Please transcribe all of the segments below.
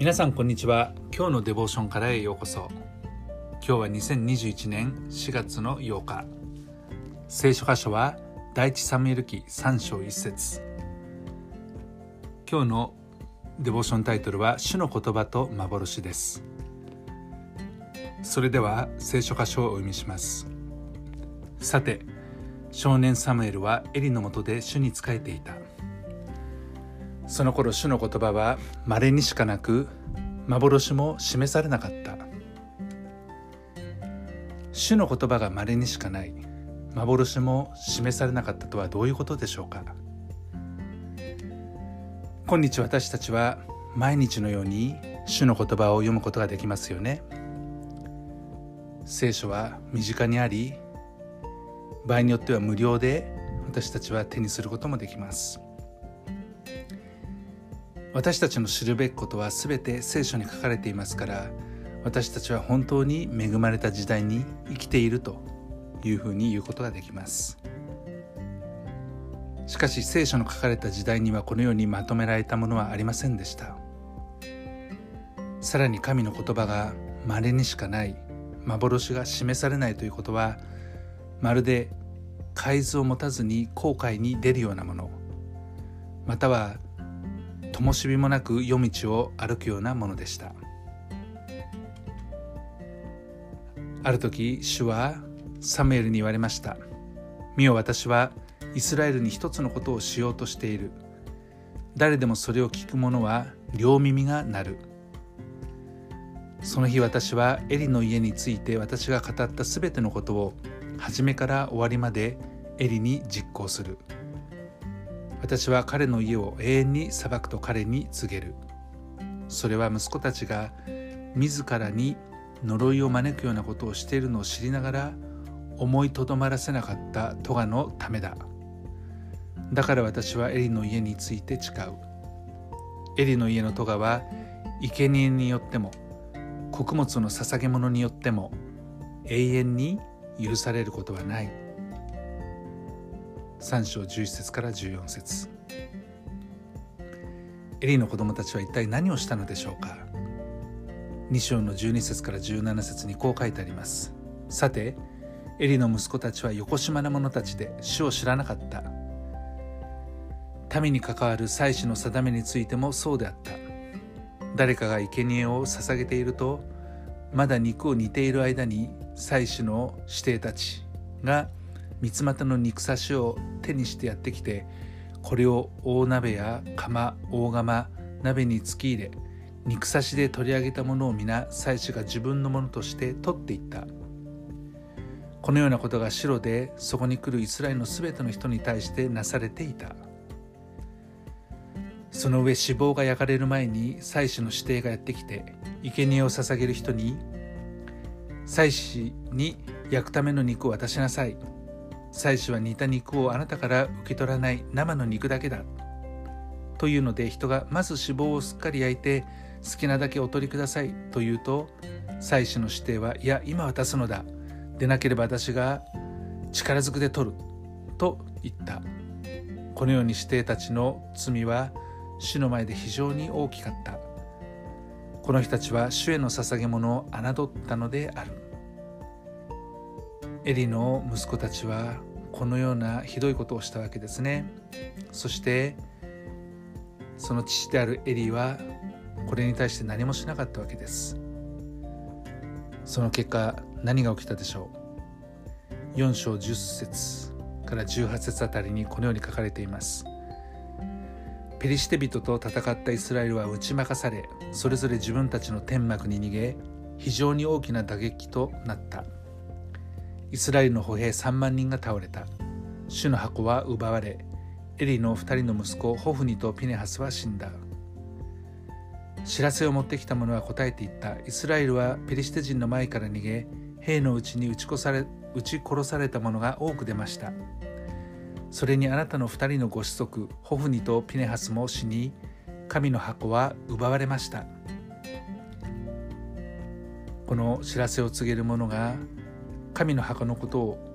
皆さんこんにちは。今日のデボーションからへようこそ。今日は2021年4月の8日。聖書箇所は第一サムエル記3章1節。今日のデボーションタイトルは主の言葉と幻です。それでは聖書箇所をお読みします。さて少年サムエルはエリのもとで主に仕えていた。その頃主の言葉は稀にしかなく幻も示されなかった。主の言葉が稀にしかない。幻も示されなかったとはどういうことでしょうか。今日私たちは毎日のように主の言葉を読むことができますよね。聖書は身近にあり場合によっては無料で私たちは手にすることもできます。私たちの知るべきことは全て聖書に書かれていますから私たちは本当に恵まれた時代に生きているというふうに言うことができます。しかし聖書の書かれた時代にはこのようにまとめられたものはありませんでした。さらに神の言葉が稀にしかない幻が示されないということはまるで海図を持たずに航海に出るようなものまたは灯火もなく夜道を歩くようなものでした。ある時主はサムエルに言われました「見よ私はイスラエルに一つのことをしようとしている。誰でもそれを聞く者は両耳が鳴る」その日私はエリの家について私が語ったすべてのことを初めから終わりまでエリに実行する。私は彼の家を永遠に裁くと彼に告げる。それは息子たちが自らに呪いを招くようなことをしているのを知りながら思いとどまらせなかったトガのためだ。だから私はエリの家について誓う。エリの家のトガは生贄によっても穀物の捧げ物によっても永遠に許されることはない。3章11節から14節。エリーの子供たちは一体何をしたのでしょうか？2章の12節から17節にこう書いてあります。さてエリの息子たちは横島な者たちで主を知らなかった。民に関わる祭祀の定めについてもそうであった。誰かが生贄を捧げているとまだ肉を煮ている間に祭祀の指定たちが三つ股の肉刺しを手にしてやってきてこれを大鍋や釜大釜鍋に突き入れ肉刺しで取り上げたものを皆祭司が自分のものとして取っていった。このようなことが白でそこに来るイスラエルのすべての人に対してなされていた。その上脂肪が焼かれる前に祭司の指定がやってきて生贄を捧げる人に祭司に焼くための肉を渡しなさい。祭司は煮た肉をあなたから受け取らない生の肉だけだ。というので人がまず脂肪をすっかり焼いて好きなだけお取りくださいと言うと祭司の指定はいや今渡すのだ。でなければ私が力ずくで取ると言った。このように指定たちの罪は主の前で非常に大きかった。この人たちは主への捧げ物を侮ったのである。エリの息子たちはこのようなひどいことをしたわけですね。そしてその父であるエリはこれに対して何もしなかったわけです。その結果何が起きたでしょう？4章10節から18節あたりにこのように書かれています。ペリシテ人と戦ったイスラエルは打ち負かされそれぞれ自分たちの天幕に逃げ非常に大きな打撃となった。イスラエルの歩兵3万人が倒れた。主の箱は奪われエリの2人の息子ホフニとピネハスは死んだ。知らせを持ってきた者は答えていった。イスラエルはペリシテ人の前から逃げ兵のうちに撃ち殺され撃ち殺された者が多く出ました。それにあなたの2人のご子息ホフニとピネハスも死に神の箱は奪われました。この知らせを告げる者が神の箱のことを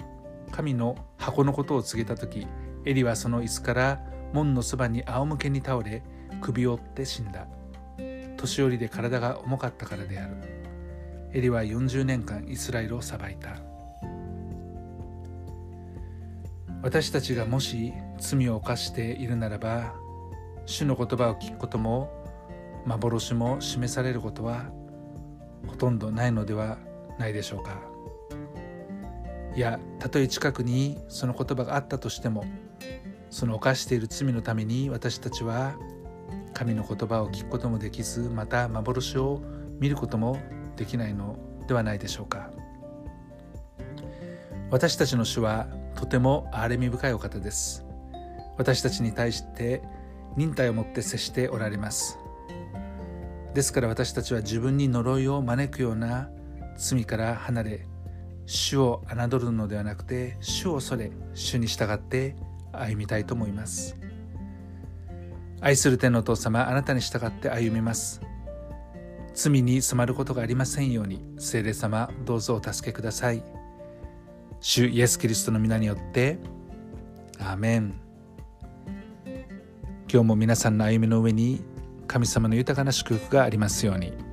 神の箱のことを告げた時エリはその椅子から門のそばに仰向けに倒れ首を折って死んだ。年寄りで体が重かったからである。エリは40年間イスラエルを裁いた。私たちがもし罪を犯しているならば主の言葉を聞くことも幻も示されることはほとんどないのではないでしょうか。いやたとえ近くにその言葉があったとしてもその犯している罪のために私たちは神の言葉を聞くこともできずまた幻を見ることもできないのではないでしょうか。私たちの主はとても憐れみ深いお方です。私たちに対して忍耐を持って接しておられます。ですから私たちは自分に呪いを招くような罪から離れ主を侮るのではなくて主を恐れ主に従って歩みたいと思います。愛する天のお父様あなたに従って歩みます。罪に染まることがありませんように聖霊様どうぞお助けください。主イエス・キリストの皆によってアーメン。今日も皆さんの歩みの上に神様の豊かな祝福がありますように。